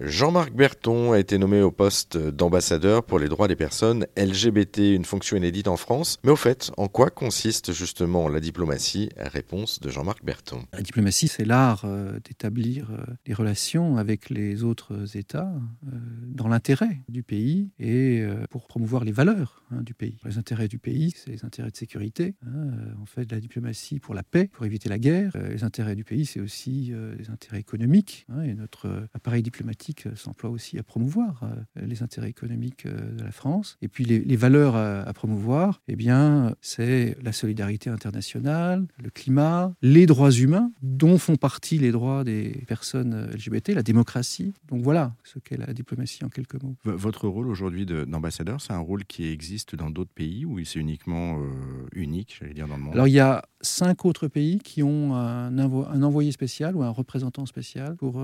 Jean-Marc Berton a été nommé au poste d'ambassadeur pour les droits des personnes LGBT, une fonction inédite en France. Mais au fait, en quoi consiste justement la diplomatie? Réponse de Jean-Marc Berton. La diplomatie, c'est l'art euh, d'établir euh, des relations avec les autres États euh, dans l'intérêt du pays et pour promouvoir les valeurs hein, du pays. Les intérêts du pays, c'est les intérêts de sécurité. Hein, on fait la diplomatie pour la paix, pour éviter la guerre. Les intérêts du pays, c'est aussi les intérêts économiques. Hein, et notre appareil diplomatique euh, s'emploie aussi à promouvoir euh, les intérêts économiques euh, de la France. Et puis les, valeurs à, promouvoir, eh bien, c'est la solidarité internationale, le climat, les droits humains, dont font partie les droits des personnes LGBT, la démocratie. Donc voilà ce qu'est la diplomatie en quelques mots. Votre rôle aujourd'hui d'ambassadeur, c'est un rôle qui existe dans d'autres pays ou c'est uniquement unique, j'allais dire, dans le monde? Alors il y a cinq autres pays qui ont un, un envoyé spécial ou un représentant spécial pour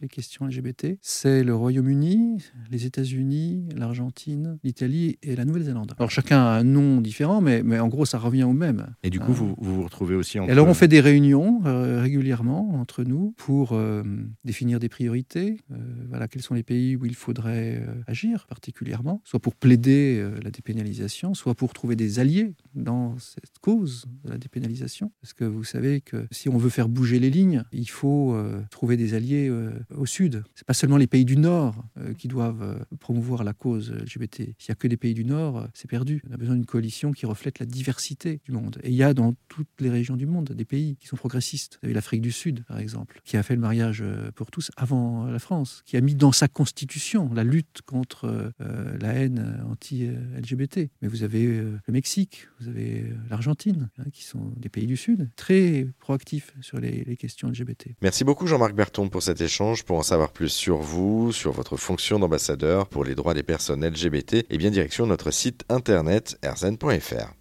les questions LGBT c'est le Royaume-Uni, les États-Unis, l'Argentine, l'Italie et la Nouvelle-Zélande. Alors chacun a un nom différent, mais, mais en gros, ça revient au même. Et du coup, vous, vous, retrouvez aussi entre... alors, on fait des réunions euh, régulièrement entre nous pour euh, définir des priorités. Euh, voilà, quels sont les pays où il faudrait agir particulièrement, soit pour plaider la dépénalisation, soit pour trouver des alliés dans cette cause de la dépénalisation. Parce que vous savez que si on veut faire bouger les lignes, il faut trouver des alliés au sud. C'est pas seulement les pays du Nord euh, qui doivent euh, promouvoir la cause LGBT. S'il n'y a que des pays du Nord, euh, c'est perdu. On a besoin d'une coalition qui reflète la diversité du monde. Et il y a dans toutes les régions du monde des pays qui sont progressistes. Vous avez l'Afrique du Sud, par exemple, qui a fait le mariage pour tous avant la France, qui a mis dans sa constitution la lutte contre la haine anti-LGBT. Mais vous avez le Mexique, vous avez l'Argentine, hein, qui sont des pays du Sud, très proactifs sur les, questions LGBT. Merci beaucoup Jean-Marc Berton pour cet échange. Pour en savoir plus sur vous, sur votre fonction d'ambassadeur pour les droits des personnes LGBT, et bien direction notre site internet erzen.fr.